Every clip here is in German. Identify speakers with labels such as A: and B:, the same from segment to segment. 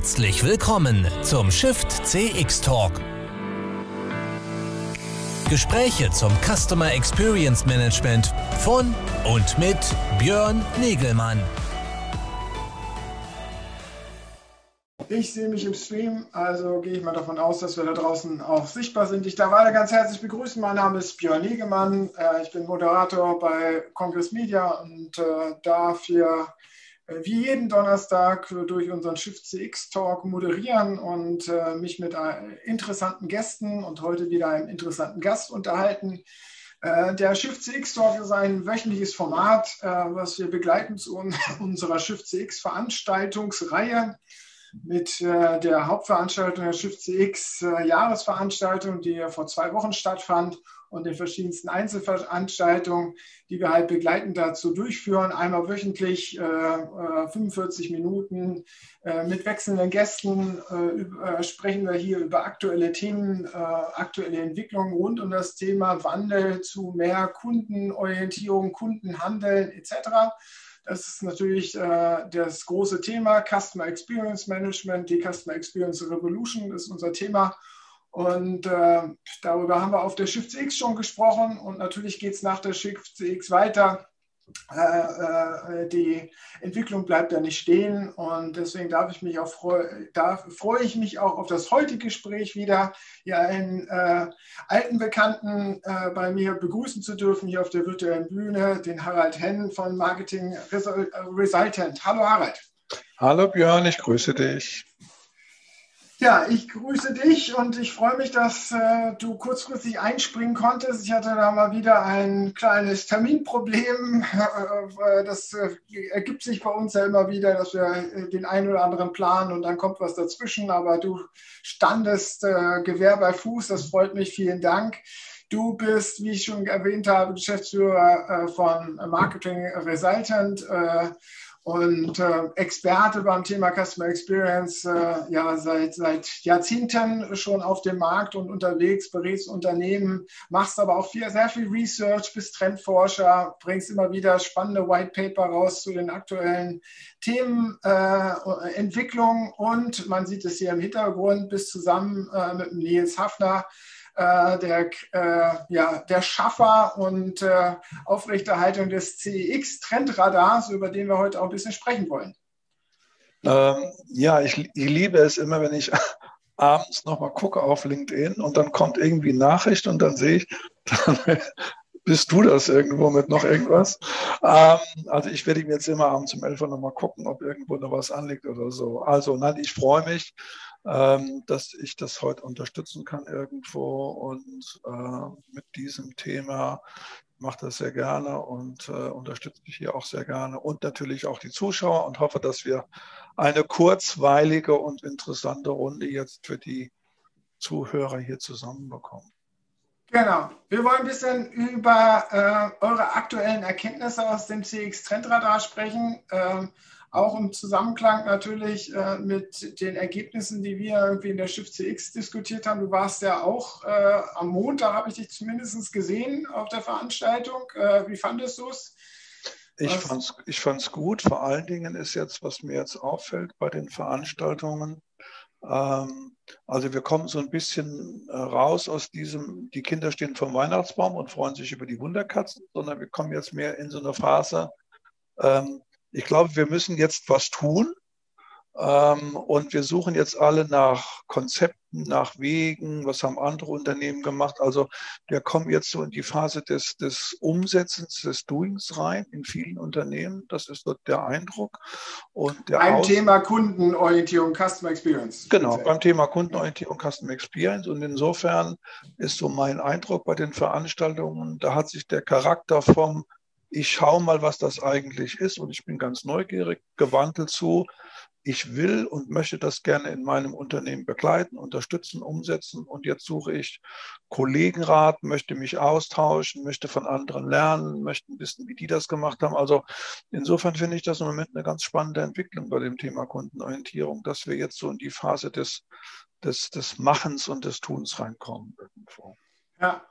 A: Herzlich willkommen zum Shift CX Talk. Gespräche zum Customer Experience Management von und mit Björn Negelmann.
B: Ich sehe mich im Stream, also gehe ich mal davon aus, dass wir da draußen auch sichtbar sind. Ich darf alle ganz herzlich begrüßen. Mein Name ist Björn Negemann. Äh, ich bin Moderator bei Congress Media und äh, darf hier wie jeden Donnerstag durch unseren Shift CX Talk moderieren und äh, mich mit äh, interessanten Gästen und heute wieder einem interessanten Gast unterhalten. Äh, der Shift CX Talk ist ein wöchentliches Format, äh, was wir begleiten zu un unserer Shift CX Veranstaltungsreihe mit äh, der Hauptveranstaltung der Shift CX Jahresveranstaltung, die vor zwei Wochen stattfand und den verschiedensten Einzelveranstaltungen, die wir halt begleitend dazu durchführen. Einmal wöchentlich äh, 45 äh, Minuten äh, mit wechselnden Gästen äh, äh, sprechen wir hier über aktuelle Themen, äh, aktuelle Entwicklungen rund um das Thema Wandel zu mehr Kundenorientierung, Kundenhandeln etc. Das ist natürlich äh, das große Thema Customer Experience Management. Die Customer Experience Revolution ist unser Thema. Und äh, darüber haben wir auf der Shift X schon gesprochen und natürlich geht es nach der Shift X weiter. Äh, äh, die Entwicklung bleibt ja nicht stehen und deswegen darf ich mich auch freu, freue ich mich auch auf das heutige Gespräch wieder, hier einen äh, alten Bekannten äh, bei mir begrüßen zu dürfen, hier auf der virtuellen Bühne, den Harald Henn von Marketing Resultant. Hallo Harald.
C: Hallo Björn, ich grüße dich.
B: Ja, ich grüße dich und ich freue mich, dass äh, du kurzfristig einspringen konntest. Ich hatte da mal wieder ein kleines Terminproblem. Äh, das äh, ergibt sich bei uns ja immer wieder, dass wir äh, den einen oder anderen planen und dann kommt was dazwischen. Aber du standest äh, Gewehr bei Fuß. Das freut mich. Vielen Dank. Du bist, wie ich schon erwähnt habe, Geschäftsführer äh, von Marketing Resultant und äh, Experte beim Thema Customer Experience, äh, ja, seit, seit Jahrzehnten schon auf dem Markt und unterwegs, berätst Unternehmen, machst aber auch viel, sehr viel Research, bist Trendforscher, bringst immer wieder spannende White Paper raus zu den aktuellen Themen, äh, Entwicklung. Und man sieht es hier im Hintergrund, bist zusammen äh, mit Nils Hafner der, äh, ja, der Schaffer und äh, Aufrechterhaltung des CEX-Trendradars, über den wir heute auch ein bisschen sprechen wollen.
C: Ähm, ja, ich, ich liebe es immer, wenn ich abends nochmal gucke auf LinkedIn und dann kommt irgendwie Nachricht und dann sehe ich, dann bist du das irgendwo mit noch irgendwas. Ähm, also ich werde ihm jetzt immer abends um 11 Uhr nochmal gucken, ob irgendwo noch was anliegt oder so. Also nein, ich freue mich ähm, dass ich das heute unterstützen kann irgendwo und äh, mit diesem Thema mache das sehr gerne und äh, unterstütze mich hier auch sehr gerne und natürlich auch die Zuschauer und hoffe, dass wir eine kurzweilige und interessante Runde jetzt für die Zuhörer hier zusammenbekommen.
B: Genau. Wir wollen ein bisschen über äh, eure aktuellen Erkenntnisse aus dem CX Trendradar sprechen. Ähm, auch im Zusammenklang natürlich äh, mit den Ergebnissen, die wir irgendwie in der Shift CX diskutiert haben. Du warst ja auch äh, am Montag, habe ich dich zumindest gesehen auf der Veranstaltung. Äh, wie fandest du es?
C: Ich fand es ich fand's gut. Vor allen Dingen ist jetzt, was mir jetzt auffällt bei den Veranstaltungen, also wir kommen so ein bisschen äh, raus aus diesem, die Kinder stehen vom Weihnachtsbaum und freuen sich über die Wunderkatzen, sondern wir kommen jetzt mehr in so eine Phase, ähm, ich glaube, wir müssen jetzt was tun. Ähm, und wir suchen jetzt alle nach Konzepten, nach Wegen. Was haben andere Unternehmen gemacht? Also wir kommen jetzt so in die Phase des, des Umsetzens, des Doings rein in vielen Unternehmen. Das ist so der Eindruck.
B: Und der beim Aus Thema Kundenorientierung, Customer Experience.
C: Genau, beim Thema Kundenorientierung, Customer Experience. Und insofern ist so mein Eindruck bei den Veranstaltungen, da hat sich der Charakter vom ich schaue mal, was das eigentlich ist und ich bin ganz neugierig gewandelt zu, ich will und möchte das gerne in meinem Unternehmen begleiten, unterstützen, umsetzen und jetzt suche ich Kollegenrat, möchte mich austauschen, möchte von anderen lernen, möchte wissen, wie die das gemacht haben. Also insofern finde ich das im Moment eine ganz spannende Entwicklung bei dem Thema Kundenorientierung, dass wir jetzt so in die Phase des, des, des Machens und des Tuns reinkommen irgendwo.
B: Ja,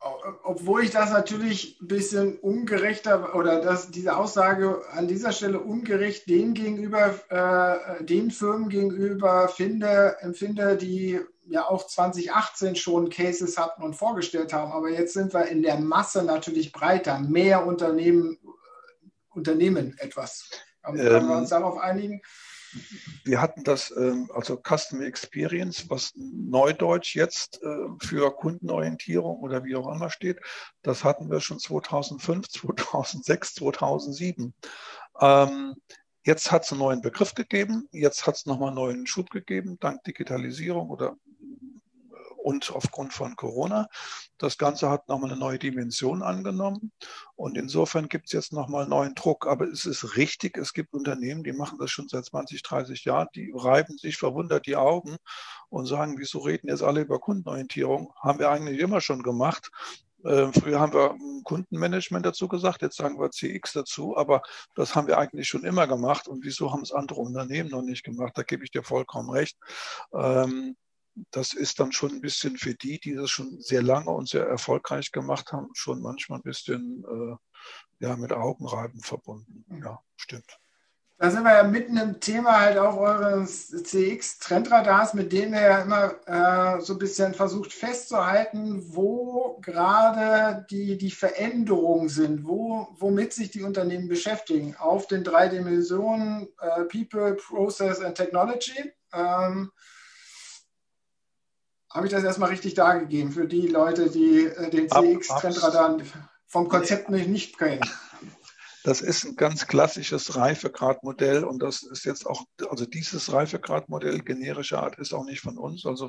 B: obwohl ich das natürlich ein bisschen ungerechter oder dass diese Aussage an dieser Stelle ungerecht den gegenüber, äh, den Firmen gegenüber finde, empfinde, die ja auch 2018 schon Cases hatten und vorgestellt haben. Aber jetzt sind wir in der Masse natürlich breiter. Mehr Unternehmen unternehmen etwas. Können ähm, wir uns darauf einigen?
C: Wir hatten das, ähm, also Customer Experience, was neudeutsch jetzt äh, für Kundenorientierung oder wie auch immer steht, das hatten wir schon 2005, 2006, 2007. jetzt hat es einen neuen Begriff gegeben, jetzt hat es nochmal einen neuen Schub gegeben, dank Digitalisierung oder und aufgrund von Corona. Das Ganze hat nochmal eine neue Dimension angenommen und insofern gibt es jetzt nochmal neuen Druck. Aber es ist richtig, es gibt Unternehmen, die machen das schon seit 20, 30 Jahren, die reiben sich verwundert die Augen und sagen, wieso reden jetzt alle über Kundenorientierung? Haben wir eigentlich immer schon gemacht. Äh, früher haben wir Kundenmanagement dazu gesagt, jetzt sagen wir CX dazu, aber das haben wir eigentlich schon immer gemacht. Und wieso haben es andere Unternehmen noch nicht gemacht? Da gebe ich dir vollkommen recht. Das ist dann schon ein bisschen für die, die das schon sehr lange und sehr erfolgreich gemacht haben, schon manchmal ein bisschen äh, ja, mit Augenreiben verbunden. Mhm. Ja, stimmt.
B: Da sind wir ja mitten im Thema halt auch eures CX-Trendradars, mit dem ihr ja immer äh, so ein bisschen versucht festzuhalten, wo gerade die, die Veränderungen sind, wo, womit sich die Unternehmen beschäftigen. Auf den drei Dimensionen äh, People, Process and Technology. Ähm, habe ich das erstmal richtig dargegeben für die Leute, die äh, den CX-Trendradar vom Konzept nicht, nicht kennen.
C: Das ist ein ganz klassisches Reifegradmodell und das ist jetzt auch, also dieses Reifegradmodell generischer Art ist auch nicht von uns, also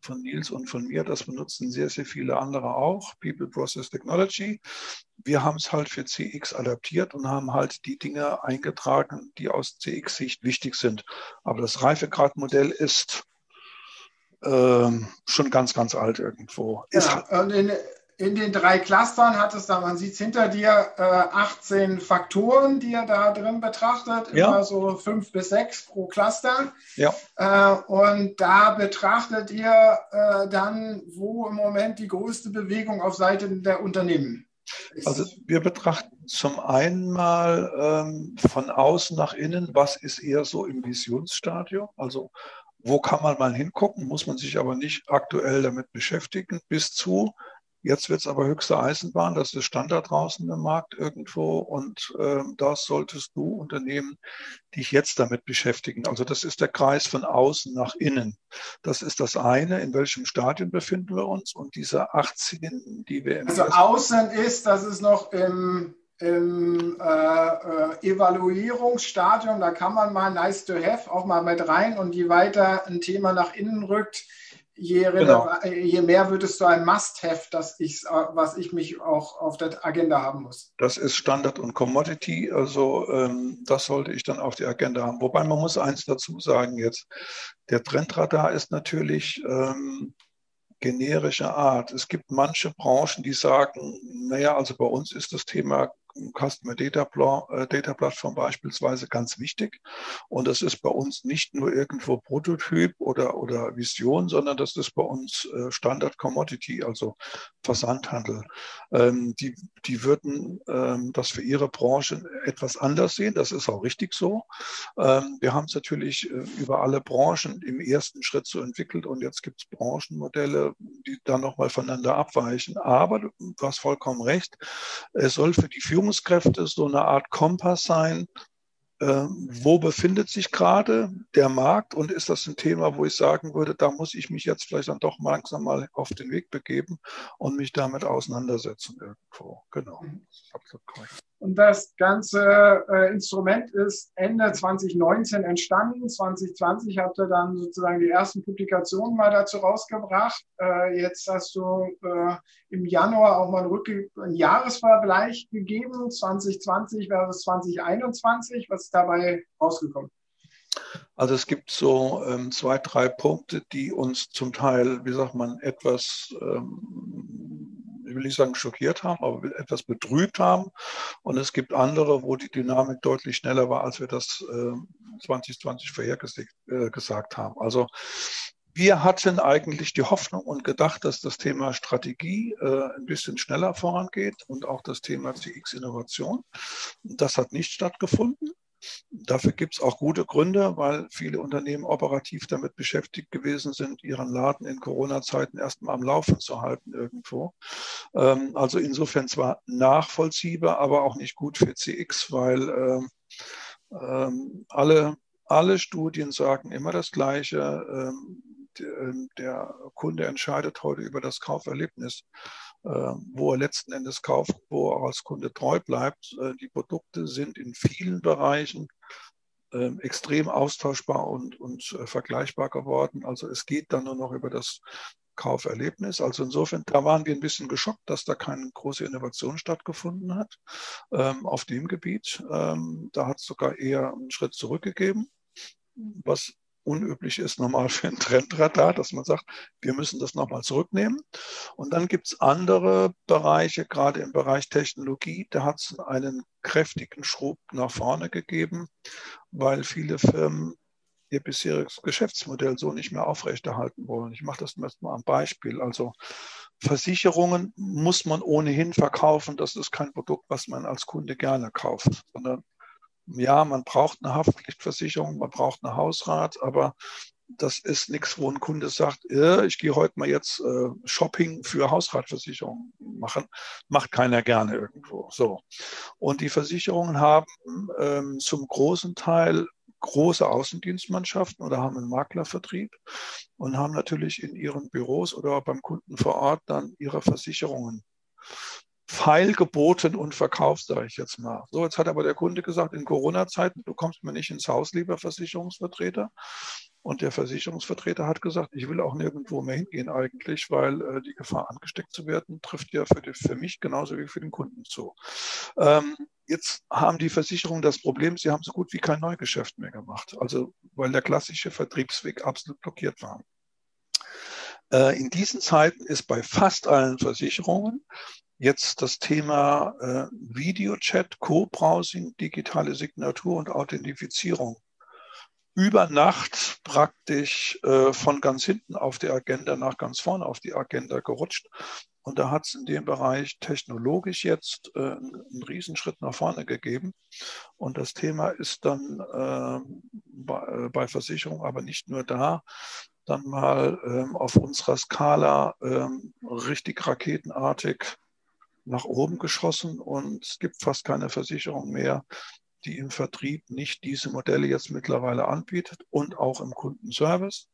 C: von Nils und von mir. Das benutzen sehr, sehr viele andere auch, People Process Technology. Wir haben es halt für CX adaptiert und haben halt die Dinge eingetragen, die aus CX-Sicht wichtig sind. Aber das Reifegradmodell ist ähm, schon ganz, ganz alt irgendwo.
B: Ja, und in, in, den drei Clustern hat es da, man sieht es hinter dir, äh, 18 Faktoren, die ihr da drin betrachtet, ja. immer so fünf bis sechs pro Cluster.
C: Ja.
B: Äh, und da betrachtet ihr äh, dann, wo im Moment die größte Bewegung auf Seiten der Unternehmen
C: ist. Also wir betrachten zum einen mal ähm, von außen nach innen, was ist eher so im Visionsstadium, also wo kann man mal hingucken, muss man sich aber nicht aktuell damit beschäftigen, bis zu, jetzt wird es aber höchste Eisenbahn, das ist Standard draußen im Markt irgendwo und äh, das solltest du Unternehmen dich jetzt damit beschäftigen. Also das ist der Kreis von außen nach innen. Das ist das eine, in welchem Stadion befinden wir uns und diese 18, die wir
B: im Also außen ist, das ist noch im im äh, äh, Evaluierungsstadium, da kann man mal nice to have auch mal mit rein und je weiter ein Thema nach innen rückt, je, genau. je mehr wird es zu einem Must-Have, was ich mich auch auf der Agenda haben muss.
C: Das ist Standard und Commodity, also ähm, das sollte ich dann auf die Agenda haben. Wobei man muss eins dazu sagen jetzt, der Trendradar ist natürlich ähm, generischer Art. Es gibt manche Branchen, die sagen, naja, also bei uns ist das Thema Customer Data, äh, Data Plattform beispielsweise ganz wichtig. Und das ist bei uns nicht nur irgendwo Prototyp oder, oder Vision, sondern das ist bei uns äh, Standard Commodity, also Versandhandel. Ähm, die, die würden ähm, das für ihre Branche etwas anders sehen. Das ist auch richtig so. Ähm, wir haben es natürlich äh, über alle Branchen im ersten Schritt so entwickelt und jetzt gibt es Branchenmodelle, die dann nochmal voneinander abweichen. Aber du hast vollkommen recht. Es soll für die Führung Führungskräfte so eine Art Kompass sein, ähm, wo befindet sich gerade der Markt und ist das ein Thema, wo ich sagen würde, da muss ich mich jetzt vielleicht dann doch langsam mal auf den Weg begeben und mich damit auseinandersetzen irgendwo. Genau. Mhm.
B: Und das ganze äh, Instrument ist Ende 2019 entstanden. 2020 habt ihr dann sozusagen die ersten Publikationen mal dazu rausgebracht. Äh, jetzt hast du äh, im Januar auch mal einen, einen Jahresvergleich gegeben, 2020 versus 2021. Was ist dabei rausgekommen?
C: Also es gibt so ähm, zwei, drei Punkte, die uns zum Teil, wie sagt man, etwas ähm, will nicht sagen schockiert haben, aber etwas betrübt haben. Und es gibt andere, wo die Dynamik deutlich schneller war, als wir das äh, 2020 vorhergesagt äh, haben. Also wir hatten eigentlich die Hoffnung und gedacht, dass das Thema Strategie äh, ein bisschen schneller vorangeht und auch das Thema CX-Innovation. Das hat nicht stattgefunden. Dafür gibt es auch gute Gründe, weil viele Unternehmen operativ damit beschäftigt gewesen sind, ihren Laden in Corona-Zeiten erstmal am Laufen zu halten irgendwo. Ähm, also insofern zwar nachvollziehbar, aber auch nicht gut für CX, weil ähm, ähm, alle, alle Studien sagen immer das Gleiche. Der Kunde entscheidet heute über das Kauferlebnis, wo er letzten Endes kauft, wo er als Kunde treu bleibt. Äh, die Produkte sind in vielen Bereichen ähm, extrem austauschbar und, und äh, vergleichbar geworden. Also es geht dann nur noch über das Kauferlebnis. Also insofern, da waren wir ein bisschen geschockt, dass da keine große Innovation stattgefunden hat ähm, auf dem Gebiet. Ähm, da hat es sogar eher einen Schritt zurückgegeben, was unüblich ist normal für ein Trendradar, dass man sagt, wir müssen das nochmal zurücknehmen. Und dann gibt es andere Bereiche, gerade im Bereich Technologie, da hat es einen kräftigen Schub nach vorne gegeben, weil viele Firmen ihr bisheriges Geschäftsmodell so nicht mehr aufrechterhalten wollen. Ich mache das mal am Beispiel. Also Versicherungen muss man ohnehin verkaufen. Das ist kein Produkt, was man als Kunde gerne kauft, sondern ja, man braucht eine Haftpflichtversicherung, man braucht eine Hausrat, aber das ist nichts, wo ein Kunde sagt, äh, ich gehe heute mal jetzt äh, Shopping für Hausratversicherung machen. Macht keiner gerne irgendwo. So. Und die Versicherungen haben ähm, zum großen Teil große Außendienstmannschaften oder haben einen Maklervertrieb und haben natürlich in ihren Büros oder beim Kunden vor Ort dann ihre Versicherungen feilgeboten und verkauft, sage ich jetzt mal. So, jetzt hat aber der Kunde gesagt, in Corona-Zeiten, du kommst mir nicht ins Haus, lieber Versicherungsvertreter. Und der Versicherungsvertreter hat gesagt, ich will auch nirgendwo mehr hingehen eigentlich, weil äh, die Gefahr, angesteckt zu werden, trifft ja für, die, für mich genauso wie für den Kunden zu. Ähm, jetzt haben die Versicherungen das Problem, sie haben so gut wie kein Neugeschäft mehr gemacht. Also, weil der klassische Vertriebsweg absolut blockiert war. Äh, in diesen Zeiten ist bei fast allen Versicherungen jetzt das Thema äh, Videochat, Co-Browsing, digitale Signatur und Authentifizierung über Nacht praktisch äh, von ganz hinten auf die Agenda nach ganz vorne auf die Agenda gerutscht. Und da hat es in dem Bereich technologisch jetzt äh, einen Riesenschritt nach vorne gegeben. Und das Thema ist dann äh, bei, äh, bei Versicherungen aber nicht nur da, dann mal ähm, auf unserer Skala ähm, richtig raketenartig nach oben geschossen und es gibt fast keine Versicherung mehr, die im Vertrieb nicht diese Modelle jetzt mittlerweile anbietet und auch im Kundenservice.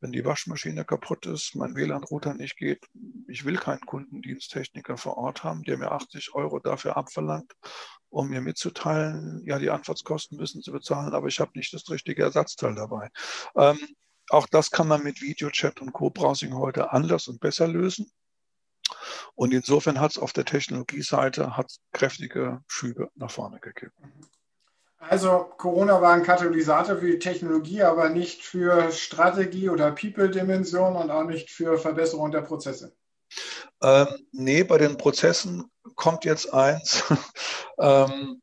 C: Wenn die Waschmaschine kaputt ist, mein WLAN-Router nicht geht, ich will keinen Kundendiensttechniker vor Ort haben, der mir 80 Euro dafür abverlangt, um mir mitzuteilen, ja, die Antwortskosten müssen Sie bezahlen, aber ich habe nicht das richtige Ersatzteil dabei. Ähm, auch das kann man mit Videochat und Co-Browsing heute anders und besser lösen. Und insofern hat es auf der Technologieseite kräftige Schübe nach vorne gegeben.
B: Also Corona war ein Katalysator für die Technologie, aber nicht für Strategie oder People-Dimension und auch nicht für Verbesserung der Prozesse.
C: Ähm, nee, bei den Prozessen kommt jetzt eins. ähm,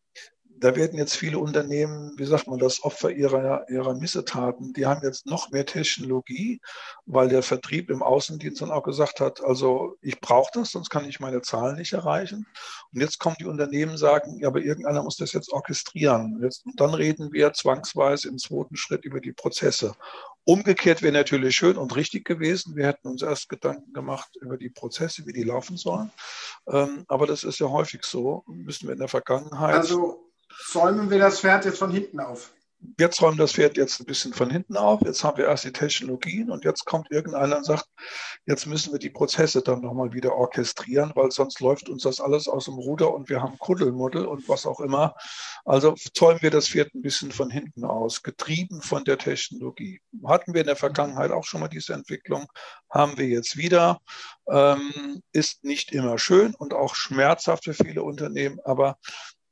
C: da werden jetzt viele Unternehmen, wie sagt man das, Opfer ihrer, ihrer Missetaten. Die haben jetzt noch mehr Technologie, weil der Vertrieb im Außendienst dann auch gesagt hat, also ich brauche das, sonst kann ich meine Zahlen nicht erreichen. Und jetzt kommen die Unternehmen sagen, ja, aber irgendeiner muss das jetzt orchestrieren. Jetzt, und dann reden wir zwangsweise im zweiten Schritt über die Prozesse. Umgekehrt wäre natürlich schön und richtig gewesen. Wir hätten uns erst Gedanken gemacht über die Prozesse, wie die laufen sollen. Ähm, aber das ist ja häufig so. Müssen wir in der Vergangenheit.
B: Also zäumen wir das Pferd jetzt von hinten auf.
C: Jetzt räumen das Pferd jetzt ein bisschen von hinten auf. Jetzt haben wir erst die Technologien und jetzt kommt irgendeiner und sagt, jetzt müssen wir die Prozesse dann nochmal wieder orchestrieren, weil sonst läuft uns das alles aus dem Ruder und wir haben Kuddelmuddel und was auch immer. Also zäumen wir das Pferd ein bisschen von hinten aus, getrieben von der Technologie. Hatten wir in der Vergangenheit auch schon mal diese Entwicklung, haben wir jetzt wieder. Ähm, ist nicht immer schön und auch schmerzhaft für viele Unternehmen, aber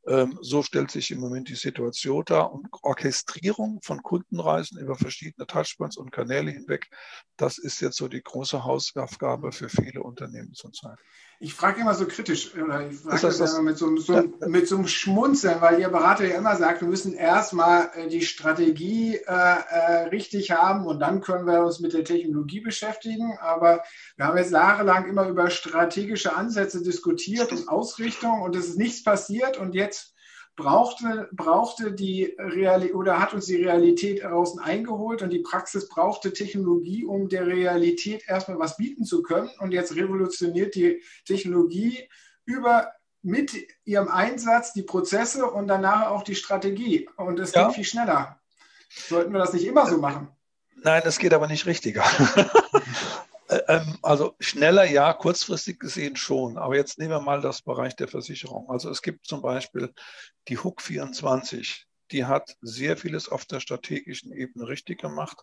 C: so stellt sich im Moment die Situation dar. Und Orchestrierung von Kundenreisen über verschiedene Touchpoints und Kanäle hinweg, das ist jetzt so die große Hausaufgabe für viele Unternehmen zurzeit.
B: Ich frage immer so kritisch, oder ich frage das, das, immer mit so, so, mit so einem Schmunzeln, weil Ihr Berater ja immer sagt, wir müssen erstmal äh, die Strategie äh, äh, richtig haben und dann können wir uns mit der Technologie beschäftigen. Aber wir haben jetzt jahrelang immer über strategische Ansätze diskutiert und Ausrichtung und es ist nichts passiert und jetzt brauchte, brauchte die Realität oder hat uns die Realität draußen eingeholt und die Praxis brauchte Technologie, um der Realität erstmal was bieten zu können. Und jetzt revolutioniert die Technologie über mit ihrem Einsatz die Prozesse und danach auch die Strategie. Und es ja. geht viel schneller. Sollten wir das nicht immer so machen?
C: Nein, das geht aber nicht richtiger. Äh, ähm, also schneller ja, kurzfristig gesehen schon. Aber jetzt nehmen wir mal das Bereich der Versicherung. Also es gibt zum Beispiel die HUK 24, die hat sehr vieles auf der strategischen Ebene richtig gemacht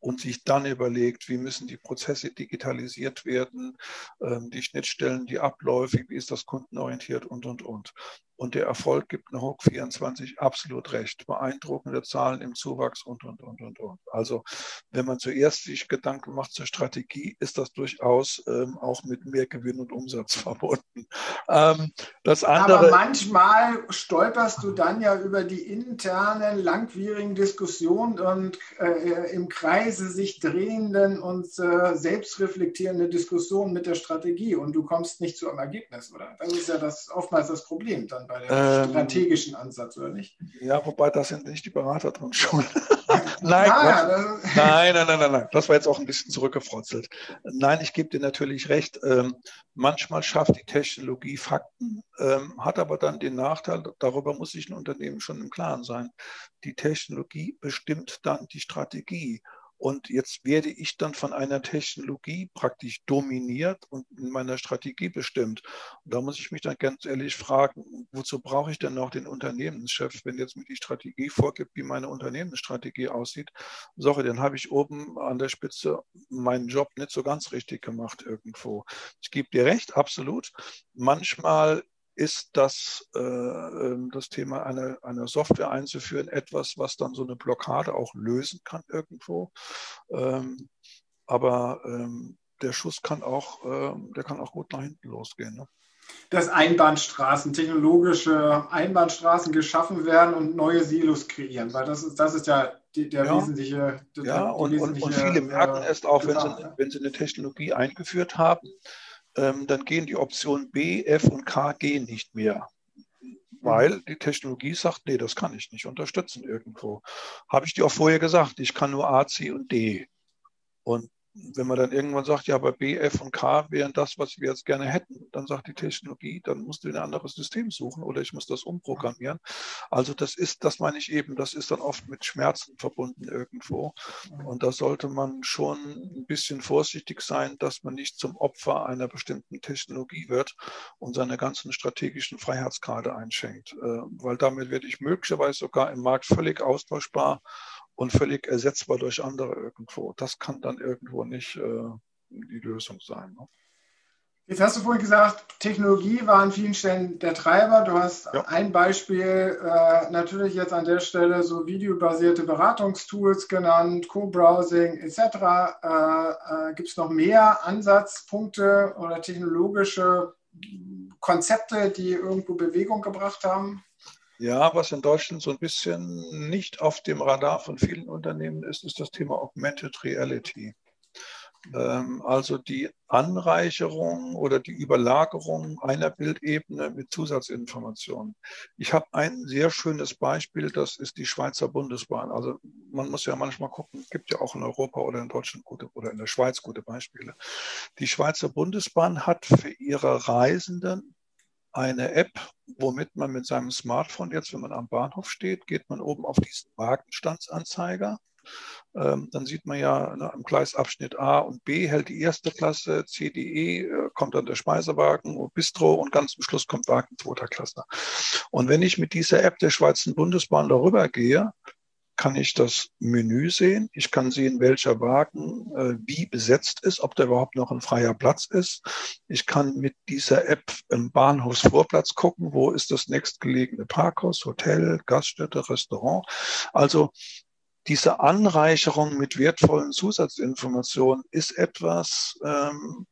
C: und sich dann überlegt, wie müssen die Prozesse digitalisiert werden, ähm, die Schnittstellen, die Abläufe, wie ist das kundenorientiert und, und, und. Und der Erfolg gibt eine Hook 24 absolut recht. Beeindruckende Zahlen im Zuwachs und, und, und, und, und. Also, wenn man zuerst sich Gedanken macht zur Strategie, ist das durchaus ähm, auch mit mehr Gewinn und Umsatz verbunden. Ähm, das andere,
B: Aber manchmal stolperst du dann ja über die internen, langwierigen Diskussionen und äh, im Kreise sich drehenden und äh, selbstreflektierende Diskussionen mit der Strategie und du kommst nicht zu einem Ergebnis, oder? Das ist ja das, oftmals das Problem dann bei dem ähm, strategischen Ansatz, oder nicht?
C: Ja, wobei das sind nicht die Berater drin schon. nein, ah, nein, nein, nein, nein, nein. Das war jetzt auch ein bisschen zurückgefrotzelt. Nein, ich gebe dir natürlich recht. Ähm, manchmal schafft die Technologie Fakten, ähm, hat aber dann den Nachteil, darüber muss sich ein Unternehmen schon im Klaren sein. Die Technologie bestimmt dann die Strategie. Und jetzt werde ich dann von einer Technologie praktisch dominiert und in meiner Strategie bestimmt. Und da muss ich mich dann ganz ehrlich fragen, wozu brauche ich denn noch den Unternehmenschef, wenn jetzt mir die Strategie vorgibt, wie meine Unternehmensstrategie aussieht? Sorry, dann habe ich oben an der Spitze meinen Job nicht so ganz richtig gemacht irgendwo. Ich gebe dir recht, absolut. Manchmal ist das, äh, ähm, das Thema einer, einer Software einzuführen etwas, was dann so eine Blockade auch lösen kann irgendwo. Ähm, aber ähm, der Schuss kann auch, äh, der kann auch gut nach hinten losgehen. Ne?
B: Dass Einbahnstraßen, technologische Einbahnstraßen geschaffen werden und neue Silos kreieren, weil das ist, das ist ja die, der ja, wesentliche.
C: Der, ja, und, wesentliche, und, viele merken äh, erst auch, wenn sie, wenn sie eine Technologie eingeführt haben, ähm, dann gehen die Optionen B, F und K gehen nicht mehr. Weil die Technologie sagt, nee, das kann ich nicht unterstützen irgendwo. Habe ich dir auch vorher gesagt, ich kann nur A, C und D. Und wenn man dann irgendwann sagt, ja, aber B, F und K wären das, was wir jetzt gerne hätten, dann sagt die Technologie, dann musst du ein anderes System suchen oder ich muss das umprogrammieren. Also das ist, das meine ich eben, das ist dann oft mit Schmerzen verbunden irgendwo. Und da sollte man schon ein bisschen vorsichtig sein, dass man nicht zum Opfer einer bestimmten Technologie wird und seine ganzen strategischen Freiheitsgrade einschenkt. Äh, weil damit werde ich möglicherweise sogar im Markt völlig austauschbar und völlig ersetzbar durch andere irgendwo. Das kann dann irgendwo nicht äh, die Lösung sein. Ne?
B: Jetzt hast du vorhin gesagt, Technologie war an vielen Stellen der Treiber. Du hast ja. ein Beispiel äh, natürlich jetzt an der Stelle so videobasierte Beratungstools genannt, Co-Browsing etc. Äh, äh, Gibt es noch mehr Ansatzpunkte oder technologische Konzepte, die irgendwo Bewegung gebracht haben?
C: Ja, was in Deutschland so ein bisschen nicht auf dem Radar von vielen Unternehmen ist, ist das Thema Augmented Reality. Ähm, also die Anreicherung oder die Überlagerung einer Bildebene mit Zusatzinformationen. Ich habe ein sehr schönes Beispiel, das ist die Schweizer Bundesbahn. Also man muss ja manchmal gucken, es gibt ja auch in Europa oder in Deutschland gute oder in der Schweiz gute Beispiele. Die Schweizer Bundesbahn hat für ihre Reisenden eine App, womit man mit seinem Smartphone jetzt, wenn man am Bahnhof steht, geht man oben auf diesen Wagenstandsanzeiger. Ähm, dann sieht man ja ne, am Gleisabschnitt A und B hält die erste Klasse, CDE äh, kommt dann der Speisewagen, Bistro und ganz zum Schluss kommt Wagen zweiter Klasse. Und wenn ich mit dieser App der Schweizer Bundesbahn darüber gehe, kann ich das Menü sehen. Ich kann sehen, welcher Wagen äh, wie besetzt ist, ob da überhaupt noch ein freier Platz ist. Ich kann mit dieser App im Bahnhofsvorplatz gucken, wo ist das nächstgelegene Parkhaus, Hotel, Gaststätte, Restaurant. Also diese Anreicherung mit wertvollen Zusatzinformationen ist etwas, ähm,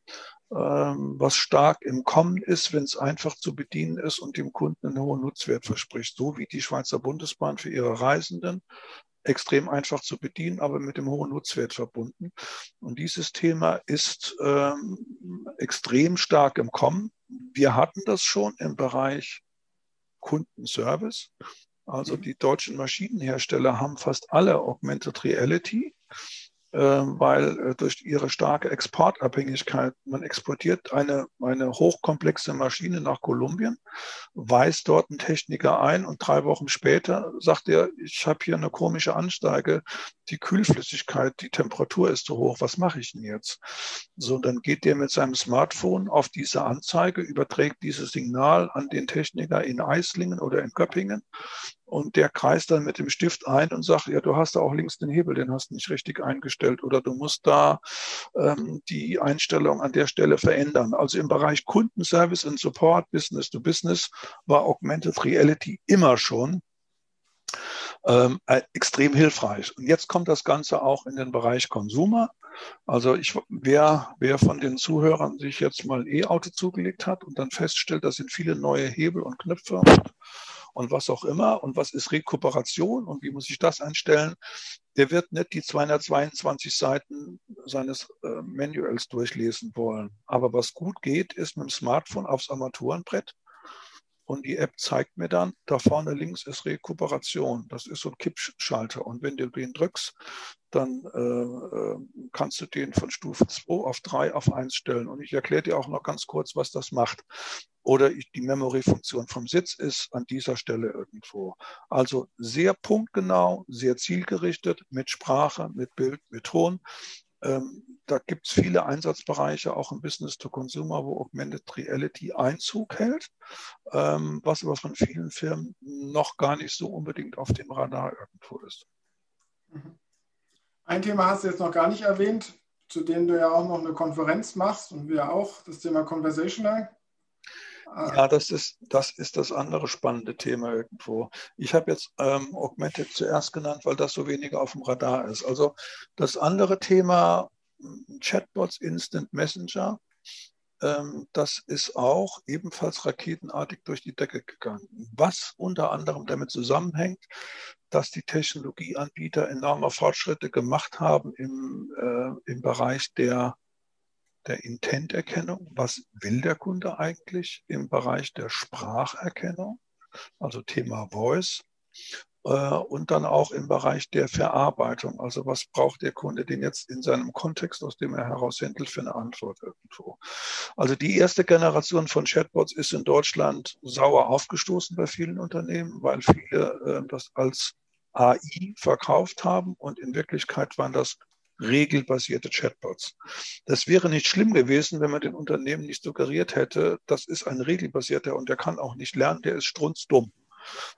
C: was stark im Kommen ist, wenn es einfach zu bedienen ist und dem Kunden einen hohen Nutzwert verspricht, so wie die Schweizer Bundesbahn für ihre Reisenden extrem einfach zu bedienen, aber mit dem hohen Nutzwert verbunden. Und dieses Thema ist ähm, extrem stark im Kommen. Wir hatten das schon im Bereich Kundenservice. Also die deutschen Maschinenhersteller haben fast alle Augmented Reality. Ähm, weil äh, durch ihre starke Exportabhängigkeit, man exportiert eine, eine hochkomplexe Maschine nach Kolumbien, weist dort einen Techniker ein und drei Wochen später sagt er, ich habe hier eine komische Ansteige, die Kühlflüssigkeit, die Temperatur ist zu hoch, was mache ich denn jetzt? So, dann geht der mit seinem Smartphone auf diese Anzeige, überträgt dieses Signal an den Techniker in Eislingen oder in Göppingen und der kreist dann mit dem Stift ein und sagt, ja, du hast da auch links den Hebel, den hast du nicht richtig eingestellt oder du musst da ähm, die Einstellung an der Stelle verändern. Also im Bereich Kundenservice und Support, Business to Business, war Augmented Reality immer schon ähm, äh, extrem hilfreich. Und jetzt kommt das Ganze auch in den Bereich Consumer. Also ich, wer, wer von den Zuhörern sich jetzt mal ein E-Auto zugelegt hat und dann feststellt, da sind viele neue Hebel und Knöpfe und und was auch immer und was ist Rekuperation und wie muss ich das einstellen, der wird nicht die 222 Seiten seines äh, Manuals durchlesen wollen. Aber was gut geht, ist mit dem Smartphone aufs Armaturenbrett und die App zeigt mir dann, da vorne links ist Rekuperation. Das ist so ein Kippschalter. Und wenn du den drückst, dann äh, äh kannst du den von Stufe 2 auf 3 auf 1 stellen. Und ich erkläre dir auch noch ganz kurz, was das macht. Oder die Memory-Funktion vom Sitz ist an dieser Stelle irgendwo. Also sehr punktgenau, sehr zielgerichtet, mit Sprache, mit Bild, mit Ton. Ähm, da gibt es viele Einsatzbereiche, auch im Business to Consumer, wo Augmented Reality Einzug hält, ähm, was aber von vielen Firmen noch gar nicht so unbedingt auf dem Radar irgendwo ist.
B: Mhm. Ein Thema hast du jetzt noch gar nicht erwähnt, zu dem du ja auch noch eine Konferenz machst und wir auch, das Thema Conversational.
C: Ja, das ist, das ist das andere spannende Thema irgendwo. Ich habe jetzt ähm, Augmented zuerst genannt, weil das so weniger auf dem Radar ist. Also das andere Thema hm, Chatbots, Instant Messenger, ähm, das ist auch ebenfalls raketenartig durch die Decke gegangen. Was unter anderem damit zusammenhängt, dass die Technologieanbieter enorme Fortschritte gemacht haben im, äh, im Bereich der der Intenterkennung. Was will der Kunde eigentlich im Bereich der Spracherkennung? Also Thema Voice. Äh, und dann auch im Bereich der Verarbeitung. Also was braucht der Kunde denn jetzt in seinem Kontext, aus dem er heraus handelt, für eine Antwort irgendwo? Also die erste Generation von Chatbots ist in Deutschland sauer aufgestoßen bei vielen Unternehmen, weil viele äh, das als AI verkauft haben und in Wirklichkeit waren das regelbasierte Chatbots. Das wäre nicht schlimm gewesen, wenn man den Unternehmen nicht suggeriert hätte, das ist ein regelbasierter und der kann auch nicht lernen, der ist strunzdumm.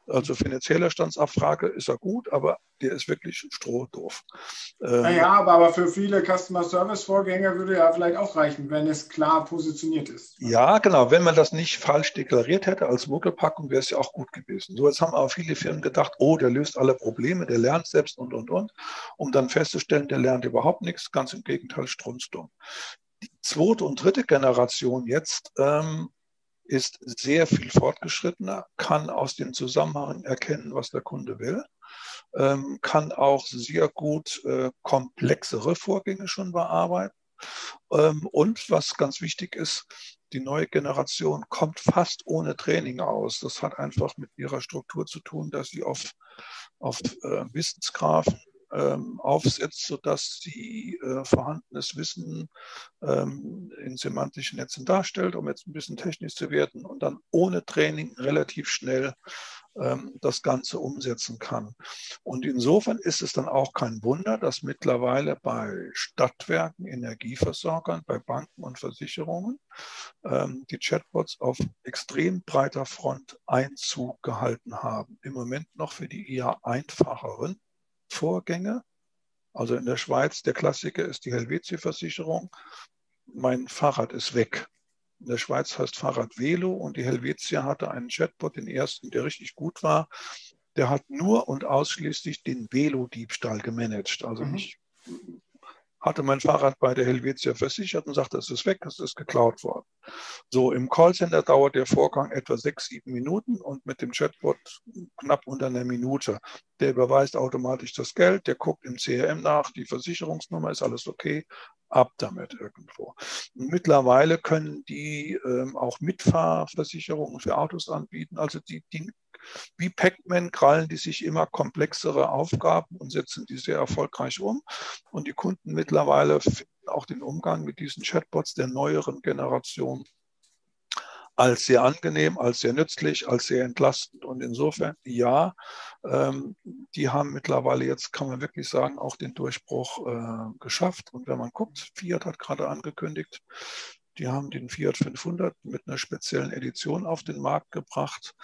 C: Also finanzieller Standsabfrage ist er gut, aber der ist wirklich strohdoof.
B: Ähm, naja, aber, aber für viele Customer Service Vorgänge würde ja vielleicht auch reichen, wenn es klar positioniert ist.
C: Ja, genau. Wenn man das nicht falsch deklariert hätte als Mogelpackung, wäre es ja auch gut gewesen. So, jetzt haben aber viele Firmen gedacht, oh, der löst alle Probleme, der lernt selbst und, und, und. Um dann festzustellen, der lernt überhaupt nichts. Ganz im Gegenteil, strunzdumm. Die zweite und dritte Generation jetzt ähm, ist sehr viel fortgeschrittener, kann aus dem Zusammenhang erkennen, was der Kunde will, ähm, kann auch sehr gut äh, komplexere Vorgänge schon bearbeiten. Ähm, und was ganz wichtig ist, die neue Generation kommt fast ohne Training aus. Das hat einfach mit ihrer Struktur zu tun, dass sie auf, auf äh, Wissensgrafen ähm, aufsetzt, sodass sie äh, vorhandenes Wissen ähm, in semantischen Netzen darstellt, um jetzt ein bisschen technisch zu werden und dann ohne Training relativ schnell ähm, das Ganze umsetzen kann. Und insofern ist es dann auch kein Wunder, dass mittlerweile bei Stadtwerken, Energieversorgern, bei Banken und Versicherungen ähm, die Chatbots auf extrem breiter Front Einzug gehalten haben. Im Moment noch für die eher einfacheren Vorgänge. Also in der Schweiz, der Klassiker ist die Helvetia-Versicherung. Mein Fahrrad ist weg. In der Schweiz heißt Fahrrad Velo und die Helvetia hatte einen Chatbot, den ersten, der richtig gut war. Der hat nur und ausschließlich den Velo-Diebstahl gemanagt. Also mhm. nicht hatte mein Fahrrad bei der Helvetia versichert und sagte, es ist weg, es ist geklaut worden. So, im Callcenter dauert der Vorgang etwa sechs, sieben Minuten und mit dem Chatbot knapp unter einer Minute. Der überweist automatisch das Geld, der guckt im CRM nach, die Versicherungsnummer ist alles okay, ab damit irgendwo. Mittlerweile können die ähm, auch Mitfahrversicherungen für Autos anbieten. Also die, die wie Pac-Man krallen die sich immer komplexere Aufgaben und setzen die sehr erfolgreich um. Und die Kunden mittlerweile finden auch den Umgang mit diesen Chatbots der neueren Generation als sehr angenehm, als sehr nützlich, als sehr entlastend. Und insofern, ja, ähm, die haben mittlerweile jetzt, kann man wirklich sagen, auch den Durchbruch äh, geschafft. Und wenn man guckt, Fiat hat gerade angekündigt, die haben den Fiat 500 mit einer speziellen Edition auf den Markt gebracht.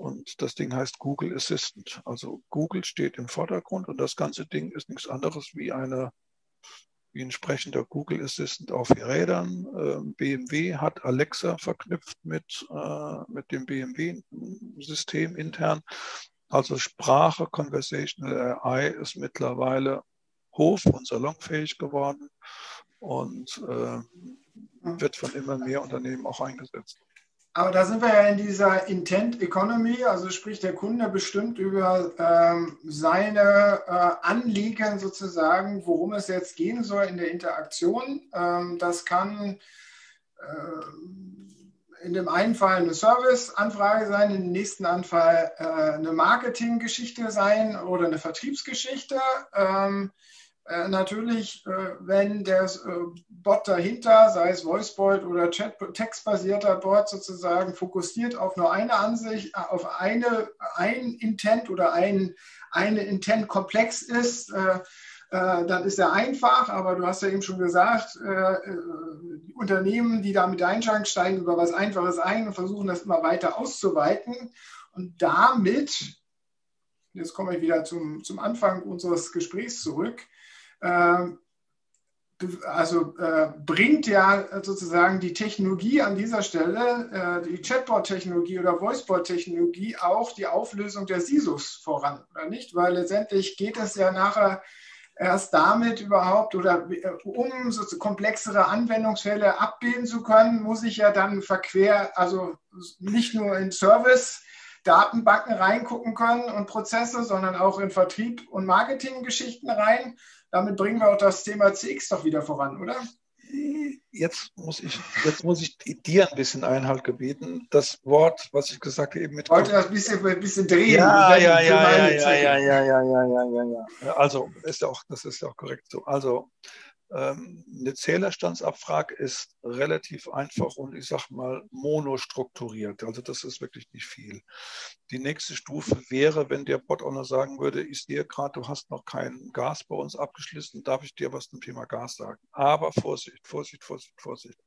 C: Und das Ding heißt Google Assistant. Also Google steht im Vordergrund und das ganze Ding ist nichts anderes wie eine wie ein sprechender Google Assistant auf Rädern. Ähm, BMW hat Alexa verknüpft mit, äh, mit dem BMW-System intern. Also Sprache, Conversational AI ist mittlerweile hoch und salonfähig geworden und äh, wird von immer mehr Unternehmen auch eingesetzt.
B: Aber da sind wir ja in dieser Intent Economy, also sprich der Kunde bestimmt über ähm, seine äh, Anliegen sozusagen, worum es jetzt gehen soll in der Interaktion. Ähm, das kann äh, in dem einen Fall eine Serviceanfrage sein, in dem nächsten Anfall äh, eine Marketinggeschichte sein oder eine Vertriebsgeschichte. Ähm, äh, natürlich, äh, wenn der äh, Bot dahinter, sei es VoiceBot oder Chat, textbasierter Bot sozusagen, fokussiert auf nur eine Ansicht, auf eine, ein Intent oder ein eine Intent-Komplex ist, dann ist er einfach, aber du hast ja eben schon gesagt, die Unternehmen, die da mit einsteigen, steigen über was Einfaches ein und versuchen das immer weiter auszuweiten. Und damit, jetzt komme ich wieder zum, zum Anfang unseres Gesprächs zurück, also äh, bringt ja sozusagen die Technologie an dieser Stelle, äh, die Chatbot-Technologie oder Voicebot-Technologie, auch die Auflösung der SISUS voran, oder nicht? Weil letztendlich geht es ja nachher erst damit überhaupt oder äh, um so komplexere Anwendungsfälle abbilden zu können, muss ich ja dann verquer, also nicht nur in Service, Datenbanken reingucken können und Prozesse, sondern auch in Vertrieb und Marketinggeschichten rein damit bringen wir auch das Thema CX doch wieder voran, oder?
C: Jetzt muss ich, jetzt muss ich dir ein bisschen Einhalt gebieten. Das Wort, was ich gesagt habe, eben mit.
B: Wollte das ein bisschen, ein bisschen drehen.
C: Ja, ja, ja, ja, ja, ja, ja, ja, ja, ja, ja. Also ist ja auch, das ist ja auch korrekt so. Also eine Zählerstandsabfrage ist relativ einfach und ich sage mal monostrukturiert. Also das ist wirklich nicht viel. Die nächste Stufe wäre, wenn der Bot auch sagen würde, ich sehe gerade, du hast noch kein Gas bei uns abgeschlossen, darf ich dir was zum Thema Gas sagen. Aber Vorsicht, Vorsicht, Vorsicht, Vorsicht.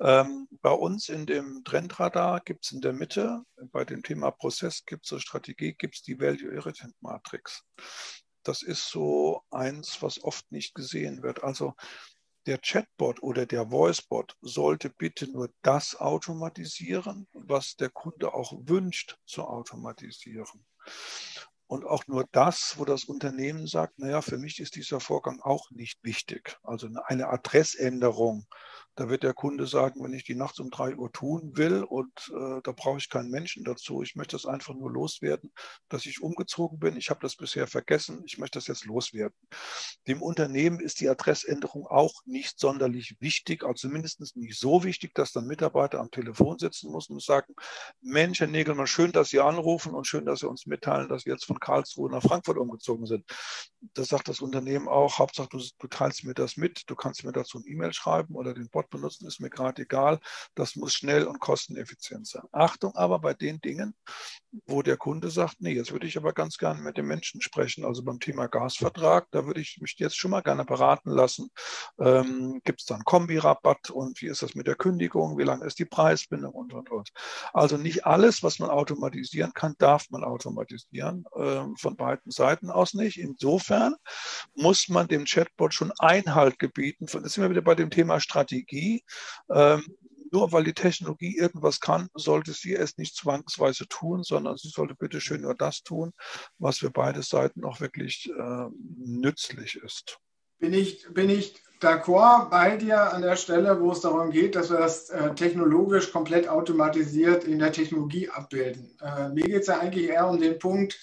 C: Ähm, bei uns in dem Trendradar gibt es in der Mitte, bei dem Thema Prozess gibt es so Strategie, gibt es die Value Irritant Matrix das ist so eins, was oft nicht gesehen wird. Also der Chatbot oder der Voicebot sollte bitte nur das automatisieren, was der Kunde auch wünscht zu automatisieren. Und auch nur das, wo das Unternehmen sagt, naja, für mich ist dieser Vorgang auch nicht wichtig. Also eine Adressänderung da wird der Kunde sagen, wenn ich die nachts um drei Uhr tun will und äh, da brauche ich keinen Menschen dazu, ich möchte das einfach nur loswerden, dass ich umgezogen bin, ich habe das bisher vergessen, ich möchte das jetzt loswerden. Dem Unternehmen ist die Adressänderung auch nicht sonderlich wichtig, also mindestens nicht so wichtig, dass dann Mitarbeiter am Telefon sitzen muss und sagen, Mensch, Herr Nägelmann, schön, dass Sie anrufen und schön, dass Sie uns mitteilen, dass Sie jetzt von Karlsruhe nach Frankfurt umgezogen sind. Das sagt das Unternehmen auch, Hauptsache du, du teilst mir das mit, du kannst mir dazu ein E-Mail schreiben oder den Bot Wort benutzen, ist mir gerade egal. Das muss schnell und kosteneffizient sein. Achtung aber bei den Dingen, wo der Kunde sagt, nee, jetzt würde ich aber ganz gerne mit dem Menschen sprechen. Also beim Thema Gasvertrag, da würde ich mich jetzt schon mal gerne beraten lassen. Ähm, Gibt es dann Kombirabatt und wie ist das mit der Kündigung? Wie lange ist die Preisbindung und, und, und. Also nicht alles, was man automatisieren kann, darf man automatisieren. Ähm, von beiden Seiten aus nicht. Insofern muss man dem Chatbot schon Einhalt gebieten. Jetzt sind wir wieder bei dem Thema Strategie. Ähm, nur weil die Technologie irgendwas kann, sollte sie es nicht zwangsweise tun, sondern sie sollte bitte schön nur das tun, was für beide Seiten auch wirklich äh, nützlich ist.
B: Bin ich, bin ich d'accord bei dir an der Stelle, wo es darum geht, dass wir das äh, technologisch komplett automatisiert in der Technologie abbilden. Äh, mir geht es ja eigentlich eher um den Punkt,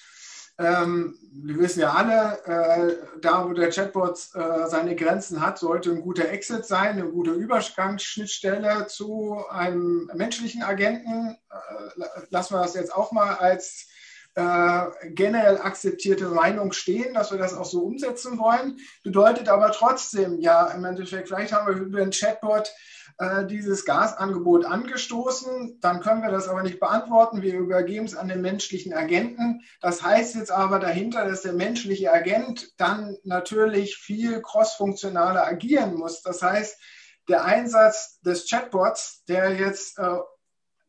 B: ähm, wir wissen ja alle, äh, da wo der Chatbot äh, seine Grenzen hat, sollte ein guter Exit sein, eine gute Übergangsschnittstelle zu einem menschlichen Agenten. Äh, lassen wir das jetzt auch mal als äh, generell akzeptierte Meinung stehen, dass wir das auch so umsetzen wollen. Bedeutet aber trotzdem, ja, im Endeffekt, vielleicht haben wir über den Chatbot äh, dieses Gasangebot angestoßen. Dann können wir das aber nicht beantworten. Wir übergeben es an den menschlichen Agenten. Das heißt jetzt aber dahinter, dass der menschliche Agent dann natürlich viel crossfunktionaler agieren muss. Das heißt, der Einsatz des Chatbots, der jetzt äh,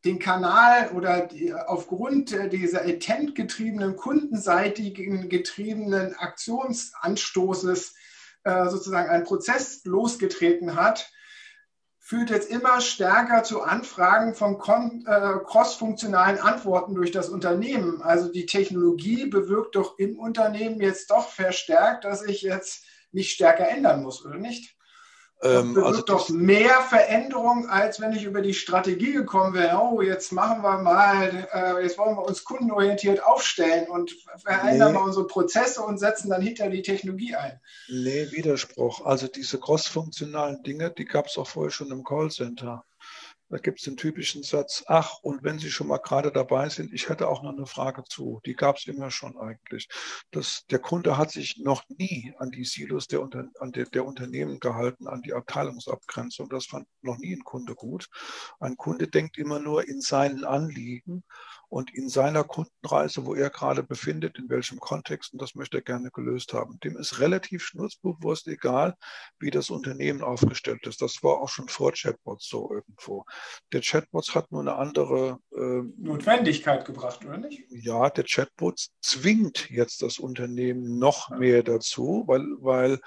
B: den Kanal oder die, aufgrund dieser intent-getriebenen, kundenseitigen getriebenen Aktionsanstoßes äh, sozusagen einen Prozess losgetreten hat, führt jetzt immer stärker zu Anfragen von äh, cross-funktionalen Antworten durch das Unternehmen. Also die Technologie bewirkt doch im Unternehmen jetzt doch verstärkt, dass ich jetzt mich stärker ändern muss, oder nicht? Ähm, das also doch mehr Veränderung, als wenn ich über die Strategie gekommen wäre. Oh, jetzt machen wir mal, äh, jetzt wollen wir uns kundenorientiert aufstellen und verändern nee. mal unsere Prozesse und setzen dann hinter die Technologie ein.
C: Nee, Widerspruch. Also diese cross-funktionalen Dinge, die gab es auch vorher schon im Callcenter. Da gibt es den typischen Satz, ach, und wenn Sie schon mal gerade dabei sind, ich hätte auch noch eine Frage zu. Die gab es immer schon eigentlich. Das, der Kunde hat sich noch nie an die Silos der, an der, der Unternehmen gehalten, an die Abteilungsabgrenzung. Das fand noch nie ein Kunde gut. Ein Kunde denkt immer nur in seinen Anliegen und in seiner Kundenreise, wo er gerade befindet, in welchem Kontext, und das möchte er gerne gelöst haben. Dem ist relativ schnurzbewusst egal, wie das Unternehmen aufgestellt ist. Das war auch schon vor Chatbots so irgendwo. Der Chatbot hat nur eine andere
B: Notwendigkeit gebracht, oder nicht?
C: Ja, der Chatbot zwingt jetzt das Unternehmen noch mehr dazu, weil, weil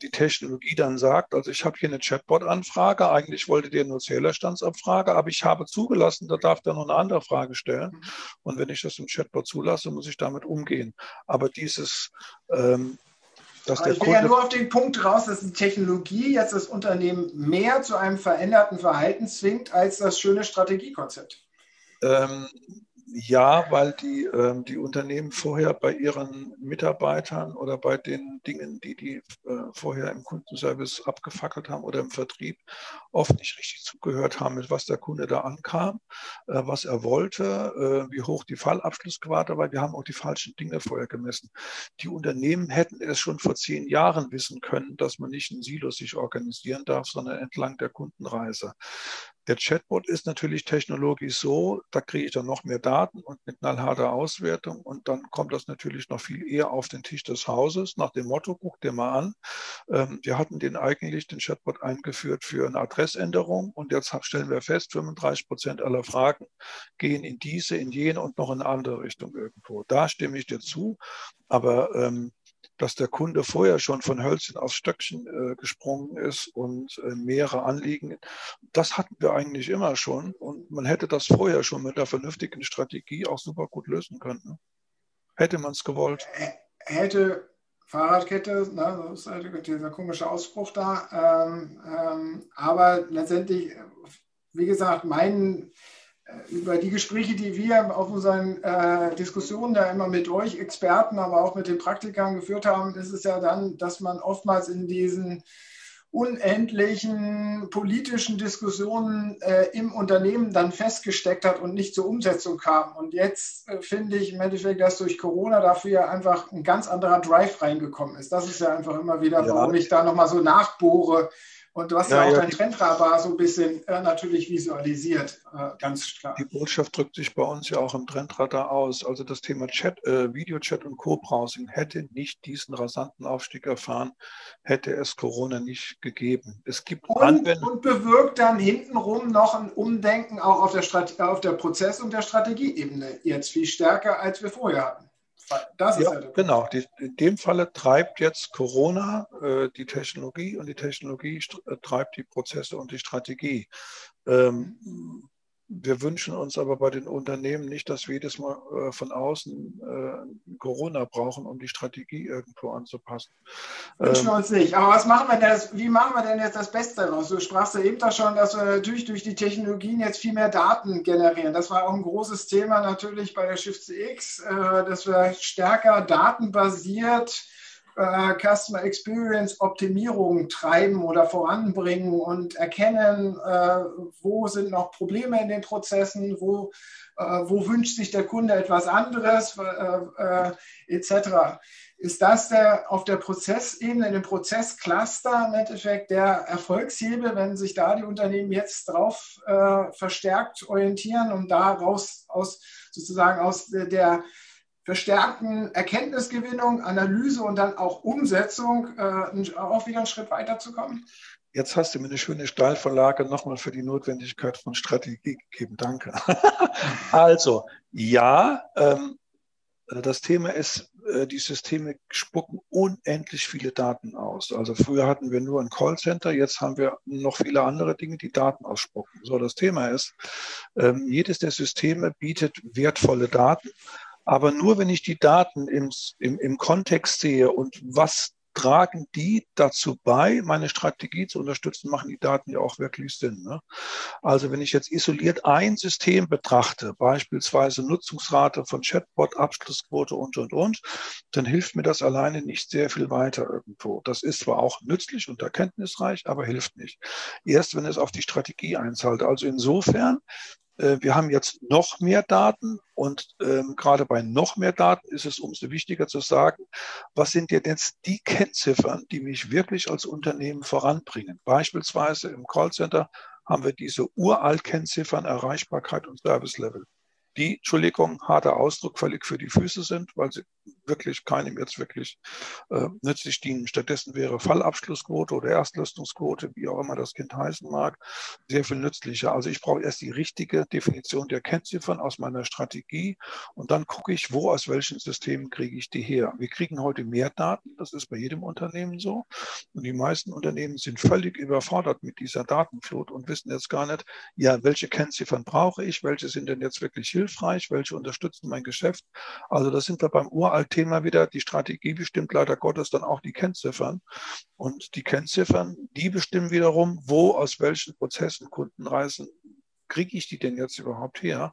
C: die Technologie dann sagt, also ich habe hier eine Chatbot-Anfrage, eigentlich wollte der nur Zählerstandsabfrage, aber ich habe zugelassen, da darf der noch eine andere Frage stellen. Mhm. Und wenn ich das im Chatbot zulasse, muss ich damit umgehen. Aber dieses ähm,
B: dass der ich will Kunde ja nur auf den Punkt raus, dass die Technologie jetzt das Unternehmen mehr zu einem veränderten Verhalten zwingt als das schöne Strategiekonzept.
C: Ähm, ja, weil die, ähm, die Unternehmen vorher bei ihren Mitarbeitern oder bei den Dingen, die die äh, vorher im Kundenservice abgefackelt haben oder im Vertrieb, oft nicht richtig zugehört haben, mit was der Kunde da ankam, äh, was er wollte, äh, wie hoch die Fallabschlussquote war. Wir haben auch die falschen Dinge vorher gemessen. Die Unternehmen hätten es schon vor zehn Jahren wissen können, dass man nicht in Silos sich organisieren darf, sondern entlang der Kundenreise. Der Chatbot ist natürlich technologisch so, da kriege ich dann noch mehr Daten und eine knallharte Auswertung und dann kommt das natürlich noch viel eher auf den Tisch des Hauses nach dem Motto, guck dir mal an. Ähm, wir hatten den eigentlich, den Chatbot eingeführt für eine Adressänderung und jetzt stellen wir fest, 35 Prozent aller Fragen gehen in diese, in jene und noch in eine andere Richtung irgendwo. Da stimme ich dir zu, aber ähm, dass der Kunde vorher schon von Hölzchen auf Stöckchen äh, gesprungen ist und äh, mehrere Anliegen. Das hatten wir eigentlich immer schon und man hätte das vorher schon mit einer vernünftigen Strategie auch super gut lösen können. Ne? Hätte man es gewollt.
B: Hätte Fahrradkette, ne, das ist halt dieser komische Ausspruch da. Ähm, ähm, aber letztendlich, wie gesagt, mein über die Gespräche, die wir auf unseren äh, Diskussionen da immer mit euch Experten, aber auch mit den Praktikern geführt haben, ist es ja dann, dass man oftmals in diesen unendlichen politischen Diskussionen äh, im Unternehmen dann festgesteckt hat und nicht zur Umsetzung kam. Und jetzt äh, finde ich im Endeffekt, dass durch Corona dafür ja einfach ein ganz anderer Drive reingekommen ist. Das ist ja einfach immer wieder, warum ja. ich da nochmal so nachbohre, und du hast ja, ja auch dein Trendradar so ein bisschen äh, natürlich visualisiert, äh, ganz klar.
C: Die Botschaft drückt sich bei uns ja auch im Trendradar aus. Also das Thema Chat, äh, Videochat und Co-Browsing hätte nicht diesen rasanten Aufstieg erfahren, hätte es Corona nicht gegeben. Es gibt
B: und, Anwendungen. Und bewirkt dann hintenrum noch ein Umdenken auch auf der, Strate auf der Prozess- und der Strategieebene jetzt viel stärker, als wir vorher hatten.
C: Das ist ja, ja genau. Die, in dem Falle treibt jetzt Corona äh, die Technologie und die Technologie äh, treibt die Prozesse und die Strategie. Ähm, wir wünschen uns aber bei den Unternehmen nicht, dass wir jedes Mal äh, von außen äh, Corona brauchen, um die Strategie irgendwo anzupassen.
B: Wünschen wir ähm, uns nicht. Aber was machen wir denn, wie machen wir denn jetzt das Beste daraus? Du sprachst ja eben da schon, dass wir natürlich durch die Technologien jetzt viel mehr Daten generieren. Das war auch ein großes Thema natürlich bei der Shift CX, äh, dass wir stärker datenbasiert äh, Customer Experience Optimierung treiben oder voranbringen und erkennen, äh, wo sind noch Probleme in den Prozessen, wo, äh, wo wünscht sich der Kunde etwas anderes, äh, äh, etc. Ist das der auf der Prozessebene, in dem Prozesscluster im Endeffekt der Erfolgshebel, wenn sich da die Unternehmen jetzt drauf äh, verstärkt orientieren, um daraus aus sozusagen aus der verstärkten Erkenntnisgewinnung, Analyse und dann auch Umsetzung äh, auch wieder einen Schritt weiterzukommen?
C: Jetzt hast du mir eine schöne Steilvorlage nochmal für die Notwendigkeit von Strategie gegeben. Danke. also, ja, ähm, das Thema ist, äh, die Systeme spucken unendlich viele Daten aus. Also früher hatten wir nur ein Callcenter, jetzt haben wir noch viele andere Dinge, die Daten ausspucken. So, das Thema ist, ähm, jedes der Systeme bietet wertvolle Daten aber nur wenn ich die Daten im, im, im Kontext sehe und was tragen die dazu bei, meine Strategie zu unterstützen, machen die Daten ja auch wirklich Sinn. Ne? Also wenn ich jetzt isoliert ein System betrachte, beispielsweise Nutzungsrate von Chatbot, Abschlussquote und, und, und, dann hilft mir das alleine nicht sehr viel weiter irgendwo. Das ist zwar auch nützlich und erkenntnisreich, aber hilft nicht. Erst wenn es auf die Strategie einzahlt. Also insofern wir haben jetzt noch mehr Daten und ähm, gerade bei noch mehr Daten ist es umso wichtiger zu sagen, was sind denn jetzt die Kennziffern, die mich wirklich als Unternehmen voranbringen. Beispielsweise im Callcenter haben wir diese uralt Kennziffern Erreichbarkeit und Service Level die, Entschuldigung, harter Ausdruck, völlig für die Füße sind, weil sie wirklich keinem jetzt wirklich äh, nützlich dienen. Stattdessen wäre Fallabschlussquote oder Erstlösungsquote, wie auch immer das Kind heißen mag, sehr viel nützlicher. Also ich brauche erst die richtige Definition der Kennziffern aus meiner Strategie und dann gucke ich, wo aus welchen Systemen kriege ich die her. Wir kriegen heute mehr Daten, das ist bei jedem Unternehmen so. Und die meisten Unternehmen sind völlig überfordert mit dieser Datenflut und wissen jetzt gar nicht, ja, welche Kennziffern brauche ich, welche sind denn jetzt wirklich hilfreich, welche unterstützen mein Geschäft. Also das sind wir beim Uralt-Thema wieder. Die Strategie bestimmt leider Gottes dann auch die Kennziffern. Und die Kennziffern, die bestimmen wiederum, wo aus welchen Prozessen Kundenreisen kriege ich die denn jetzt überhaupt her?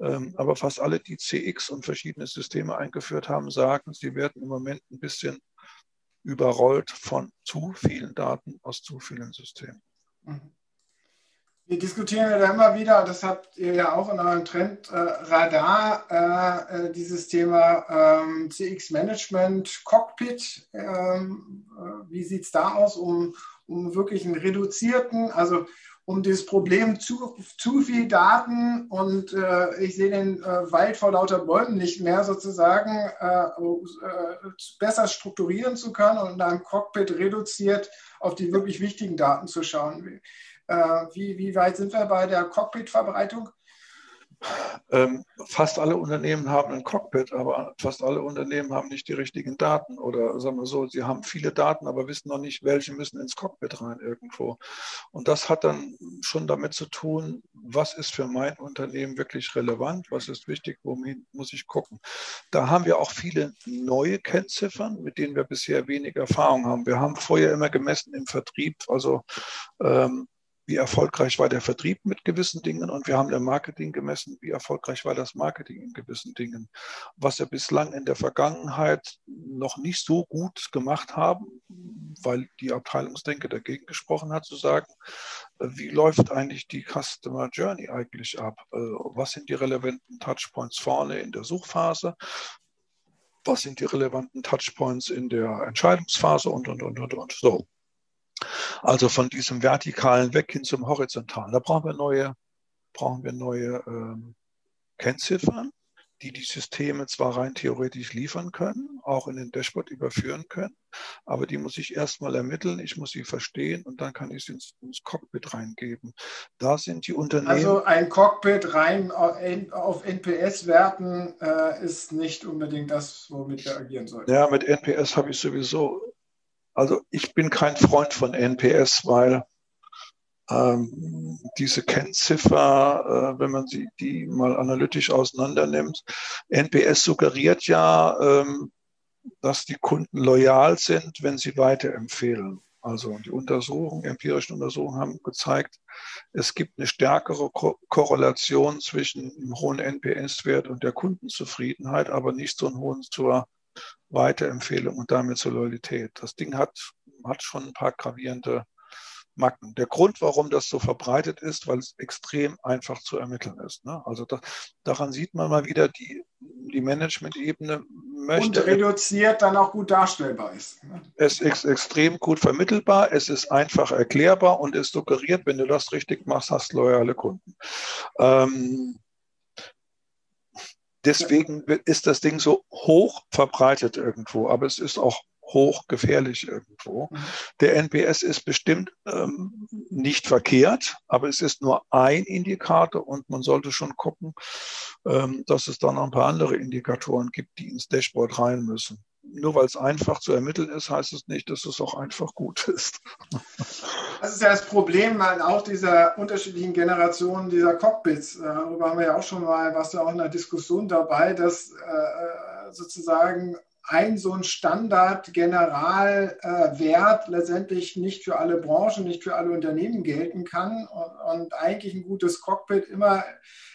C: Ähm, aber fast alle, die CX und verschiedene Systeme eingeführt haben, sagen, sie werden im Moment ein bisschen überrollt von zu vielen Daten aus zu vielen Systemen. Mhm.
B: Wir diskutieren ja da immer wieder, das habt ihr ja auch in eurem Trendradar, äh, äh, dieses Thema ähm, CX-Management, Cockpit. Ähm, äh, wie sieht es da aus, um, um wirklich einen reduzierten, also um dieses Problem zu, zu viel Daten und äh, ich sehe den äh, Wald vor lauter Bäumen nicht mehr sozusagen äh besser strukturieren zu können und in einem Cockpit reduziert auf die wirklich wichtigen Daten zu schauen. Äh, wie, wie weit sind wir bei der Cockpit-Verbreitung?
C: Ähm, fast alle Unternehmen haben ein Cockpit, aber fast alle Unternehmen haben nicht die richtigen Daten. Oder sagen wir so, sie haben viele Daten, aber wissen noch nicht, welche müssen ins Cockpit rein irgendwo. Und das hat dann schon damit zu tun, was ist für mein Unternehmen wirklich relevant, was ist wichtig, wohin muss ich gucken. Da haben wir auch viele neue Kennziffern, mit denen wir bisher wenig Erfahrung haben. Wir haben vorher immer gemessen im Vertrieb, also ähm, wie erfolgreich war der Vertrieb mit gewissen Dingen und wir haben im Marketing gemessen, wie erfolgreich war das Marketing in gewissen Dingen. Was wir bislang in der Vergangenheit noch nicht so gut gemacht haben, weil die Abteilungsdenke dagegen gesprochen hat, zu sagen, wie läuft eigentlich die Customer Journey eigentlich ab? Äh, was sind die relevanten Touchpoints vorne in der Suchphase? Was sind die relevanten Touchpoints in der Entscheidungsphase und, und, und, und, und. So. Also von diesem vertikalen weg hin zum horizontalen. Da brauchen wir neue, brauchen wir neue ähm, Kennziffern, die die Systeme zwar rein theoretisch liefern können, auch in den Dashboard überführen können, aber die muss ich erstmal ermitteln, ich muss sie verstehen und dann kann ich sie ins, ins Cockpit reingeben. Da sind die Unternehmen.
B: Also ein Cockpit rein auf NPS-Werten äh, ist nicht unbedingt das, womit wir agieren sollten.
C: Ja, mit NPS habe ich sowieso also ich bin kein Freund von NPS, weil ähm, diese Kennziffer, äh, wenn man sie, die mal analytisch auseinander nimmt, NPS suggeriert ja, ähm, dass die Kunden loyal sind, wenn sie weiterempfehlen. Also die Untersuchungen, empirischen Untersuchungen haben gezeigt, es gibt eine stärkere Ko Korrelation zwischen dem hohen NPS-Wert und der Kundenzufriedenheit, aber nicht so einen hohen zur Weiterempfehlung und damit zur Loyalität. Das Ding hat, hat schon ein paar gravierende Macken. Der Grund, warum das so verbreitet ist, weil es extrem einfach zu ermitteln ist. Ne? Also da, daran sieht man mal wieder, die, die Management-Ebene möchte.
B: Und reduziert dann auch gut darstellbar ist.
C: Ne? Es ist extrem gut vermittelbar, es ist einfach erklärbar und es suggeriert, wenn du das richtig machst, hast du loyale Kunden. Ähm, deswegen ist das Ding so hoch verbreitet irgendwo, aber es ist auch hochgefährlich irgendwo. Der NPS ist bestimmt ähm, nicht verkehrt, aber es ist nur ein Indikator und man sollte schon gucken, ähm, dass es dann noch ein paar andere Indikatoren gibt, die ins Dashboard rein müssen. Nur weil es einfach zu ermitteln ist, heißt es nicht, dass es auch einfach gut ist.
B: Das ist ja das Problem an auch dieser unterschiedlichen Generationen dieser Cockpits. Äh, darüber haben wir ja auch schon mal, was ja auch in der Diskussion dabei, dass äh, sozusagen ein so ein Standard-Generalwert letztendlich nicht für alle Branchen, nicht für alle Unternehmen gelten kann und, und, eigentlich ein gutes Cockpit immer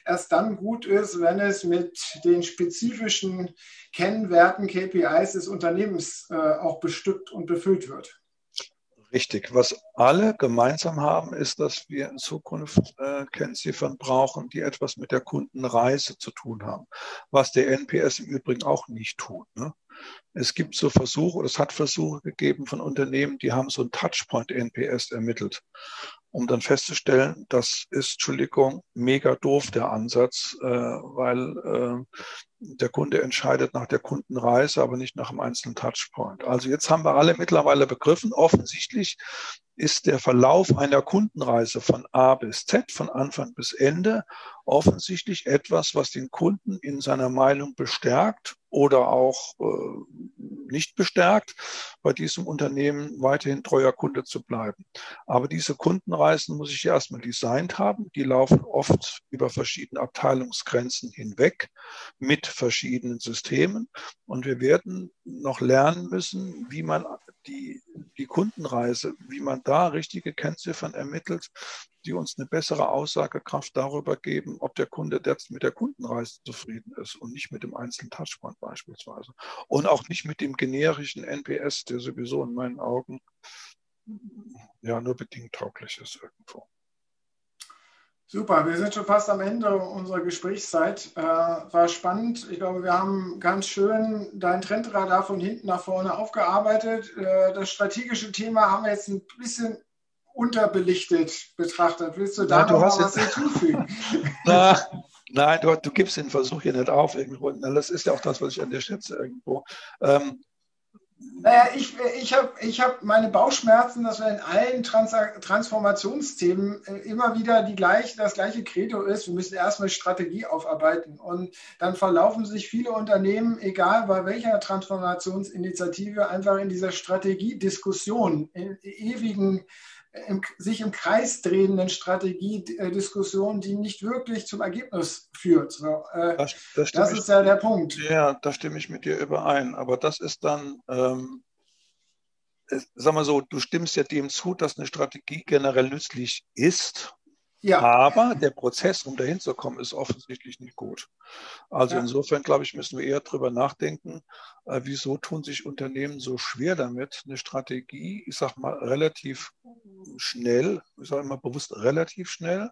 B: erst dann gut ist, wenn es mit den spezifischen Kennwerten, KPIs des Unternehmens äh, auch bestückt und befüllt wird.
C: Richtig. Was alle gemeinsam haben, ist, dass wir in Zukunft äh, Kennziffern brauchen, die etwas mit der Kundenreise zu tun haben. Was der NPS im Übrigen auch nicht tut. Ne? Es gibt so Versuche, oder es hat Versuche gegeben von Unternehmen, die haben so ein Touchpoint-NPS ermittelt, um dann festzustellen, das ist, Entschuldigung, mega doof der Ansatz, äh, weil äh, der Kunde entscheidet nach der Kundenreise, aber nicht nach dem einzelnen Touchpoint. Also jetzt haben wir alle mittlerweile begriffen, offensichtlich ist der Verlauf einer Kundenreise von A bis Z, von Anfang bis Ende, offensichtlich etwas, was den Kunden in seiner Meinung bestärkt oder auch äh, nicht bestärkt, bei diesem Unternehmen weiterhin treuer Kunde zu bleiben. Aber diese Kundenreisen muss ich erstmal designt haben. Die laufen oft über verschiedene Abteilungsgrenzen hinweg mit verschiedenen Systemen. Und wir werden noch lernen müssen, wie man die, die Kundenreise, wie man da richtige Kennziffern ermittelt, die uns eine bessere Aussagekraft darüber geben, ob der Kunde jetzt mit der Kundenreise zufrieden ist und nicht mit dem einzelnen Touchpoint beispielsweise. Und auch nicht mit dem generischen NPS, der sowieso in meinen Augen ja nur bedingt tauglich ist irgendwo.
B: Super, wir sind schon fast am Ende unserer Gesprächszeit. Äh, war spannend. Ich glaube, wir haben ganz schön dein Trendradar von hinten nach vorne aufgearbeitet. Äh, das strategische Thema haben wir jetzt ein bisschen unterbelichtet betrachtet. Willst du da Nein, noch mal was hinzufügen?
C: Na, Nein, du, du, gibst den Versuch hier nicht auf irgendwo. Das ist ja auch das, was ich an dir schätze irgendwo. Ähm,
B: naja, ich, ich habe ich hab meine Bauchschmerzen, dass wir in allen Trans Transformationsthemen äh, immer wieder die gleich, das gleiche Credo ist. Wir müssen erstmal Strategie aufarbeiten. Und dann verlaufen sich viele Unternehmen, egal bei welcher Transformationsinitiative, einfach in dieser Strategiediskussion, in ewigen im, sich im Kreis drehenden Strategiediskussion, die nicht wirklich zum Ergebnis führt. So, äh, das, das, das ist ja der Punkt.
C: Ja, da stimme ich mit dir überein. Aber das ist dann, ähm, sag mal so, du stimmst ja dem zu, dass eine Strategie generell nützlich ist. Ja. Aber der Prozess, um dahin zu kommen, ist offensichtlich nicht gut. Also ja. insofern, glaube ich, müssen wir eher darüber nachdenken, äh, wieso tun sich Unternehmen so schwer damit, eine Strategie, ich sage mal, relativ schnell, ich sage immer bewusst relativ schnell,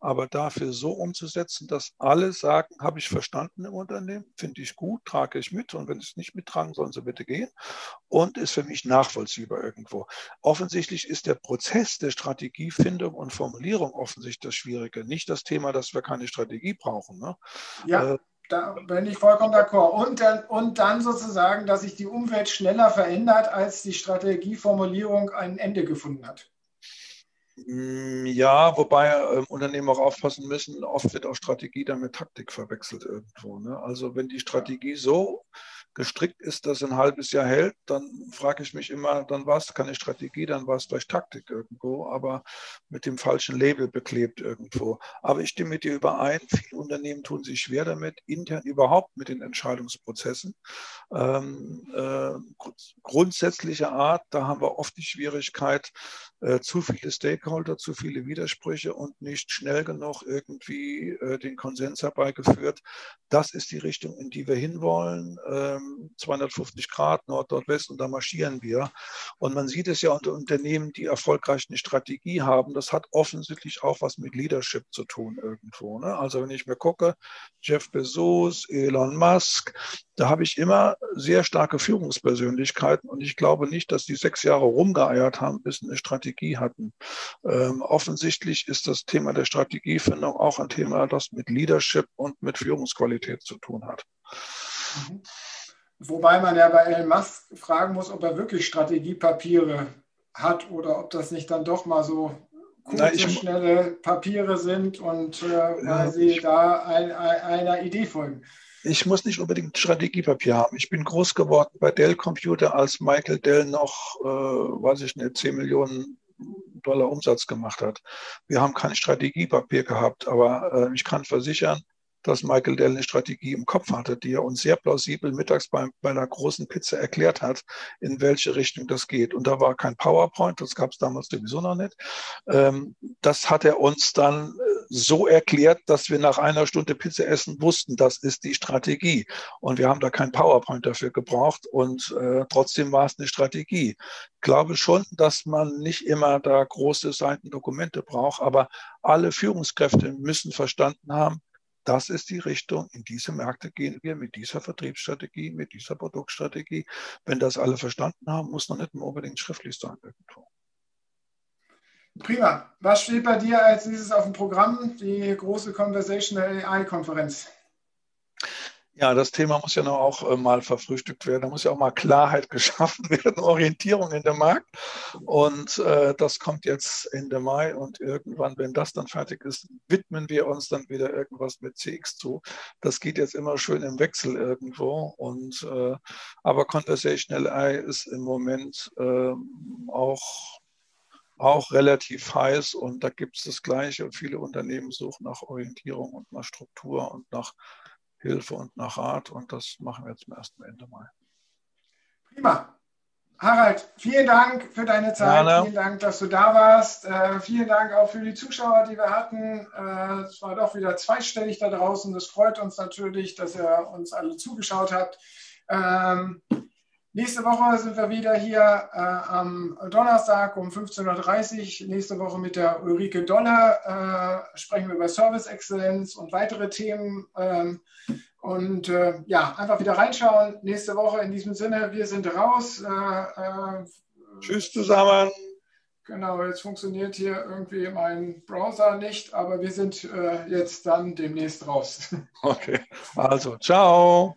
C: aber dafür so umzusetzen, dass alle sagen, habe ich verstanden im Unternehmen, finde ich gut, trage ich mit und wenn sie es nicht mittragen, sollen sie bitte gehen und ist für mich nachvollziehbar irgendwo. Offensichtlich ist der Prozess der Strategiefindung und Formulierung offensichtlich das Schwierige, nicht das Thema, dass wir keine Strategie brauchen. Ne?
B: Ja. Äh, da bin ich vollkommen d'accord. Und dann, und dann sozusagen, dass sich die Umwelt schneller verändert, als die Strategieformulierung ein Ende gefunden hat.
C: Mm, ja, wobei äh, Unternehmen auch aufpassen müssen, oft wird auch Strategie dann mit Taktik verwechselt irgendwo. Ne? Also wenn die Strategie so gestrickt ist, das ein halbes Jahr hält, dann frage ich mich immer, dann war es keine Strategie, dann war es vielleicht Taktik irgendwo, aber mit dem falschen Label beklebt irgendwo. Aber ich stimme mit dir überein, viele Unternehmen tun sich schwer damit, intern überhaupt mit den Entscheidungsprozessen. Ähm, äh, grundsätzlicher Art, da haben wir oft die Schwierigkeit, äh, zu viele Stakeholder, zu viele Widersprüche und nicht schnell genug irgendwie äh, den Konsens herbeigeführt. Das ist die Richtung, in die wir hinwollen. Ähm, 250 Grad Nord, Nordwest und da marschieren wir. Und man sieht es ja unter Unternehmen, die erfolgreich eine Strategie haben. Das hat offensichtlich auch was mit Leadership zu tun irgendwo. Ne? Also wenn ich mir gucke, Jeff Bezos, Elon Musk, da habe ich immer sehr starke Führungspersönlichkeiten und ich glaube nicht, dass die sechs Jahre rumgeeiert haben, bis eine Strategie hatten. Ähm, offensichtlich ist das Thema der Strategiefindung auch ein Thema, das mit Leadership und mit Führungsqualität zu tun hat.
B: Mhm. Wobei man ja bei Elon Musk fragen muss, ob er wirklich Strategiepapiere hat oder ob das nicht dann doch mal so kurze, ich, schnelle Papiere sind und äh, weil sie ich, da ein, ein, einer Idee folgen
C: ich muss nicht unbedingt Strategiepapier haben. Ich bin groß geworden bei Dell Computer, als Michael Dell noch, äh, weiß ich nicht, 10 Millionen Dollar Umsatz gemacht hat. Wir haben kein Strategiepapier gehabt, aber äh, ich kann versichern, dass Michael Dell eine Strategie im Kopf hatte, die er uns sehr plausibel mittags bei, bei einer großen Pizza erklärt hat, in welche Richtung das geht. Und da war kein PowerPoint, das gab es damals sowieso noch nicht. Ähm, das hat er uns dann äh, so erklärt, dass wir nach einer Stunde Pizza essen wussten, das ist die Strategie. Und wir haben da kein PowerPoint dafür gebraucht und äh, trotzdem war es eine Strategie. Ich glaube schon, dass man nicht immer da große Seitendokumente braucht, aber alle Führungskräfte müssen verstanden haben, das ist die Richtung, in diese Märkte gehen wir mit dieser Vertriebsstrategie, mit dieser Produktstrategie. Wenn das alle verstanden haben, muss noch nicht unbedingt schriftlich sein irgendwo.
B: Prima. Was steht bei dir als nächstes auf dem Programm? Die große Conversational AI-Konferenz.
C: Ja, das Thema muss ja noch auch äh, mal verfrühstückt werden. Da muss ja auch mal Klarheit geschaffen werden, Orientierung in dem Markt. Und äh, das kommt jetzt Ende Mai. Und irgendwann, wenn das dann fertig ist, widmen wir uns dann wieder irgendwas mit CX zu. Das geht jetzt immer schön im Wechsel irgendwo. Und äh, aber Conversational AI ist im Moment äh, auch auch relativ heiß und da gibt es das Gleiche. Viele Unternehmen suchen nach Orientierung und nach Struktur und nach Hilfe und nach Rat. Und das machen wir jetzt zum ersten Ende mal.
B: Prima. Harald, vielen Dank für deine Zeit. Gerne. Vielen Dank, dass du da warst. Äh, vielen Dank auch für die Zuschauer, die wir hatten. Äh, es war doch wieder zweistellig da draußen. Das freut uns natürlich, dass ihr uns alle zugeschaut habt. Ähm, Nächste Woche sind wir wieder hier äh, am Donnerstag um 15.30 Uhr. Nächste Woche mit der Ulrike Donner äh, sprechen wir über Service Excellence und weitere Themen. Ähm, und äh, ja, einfach wieder reinschauen. Nächste Woche in diesem Sinne, wir sind raus. Äh,
C: äh, Tschüss zusammen.
B: Genau, jetzt funktioniert hier irgendwie mein Browser nicht, aber wir sind äh, jetzt dann demnächst raus.
C: Okay, also ciao.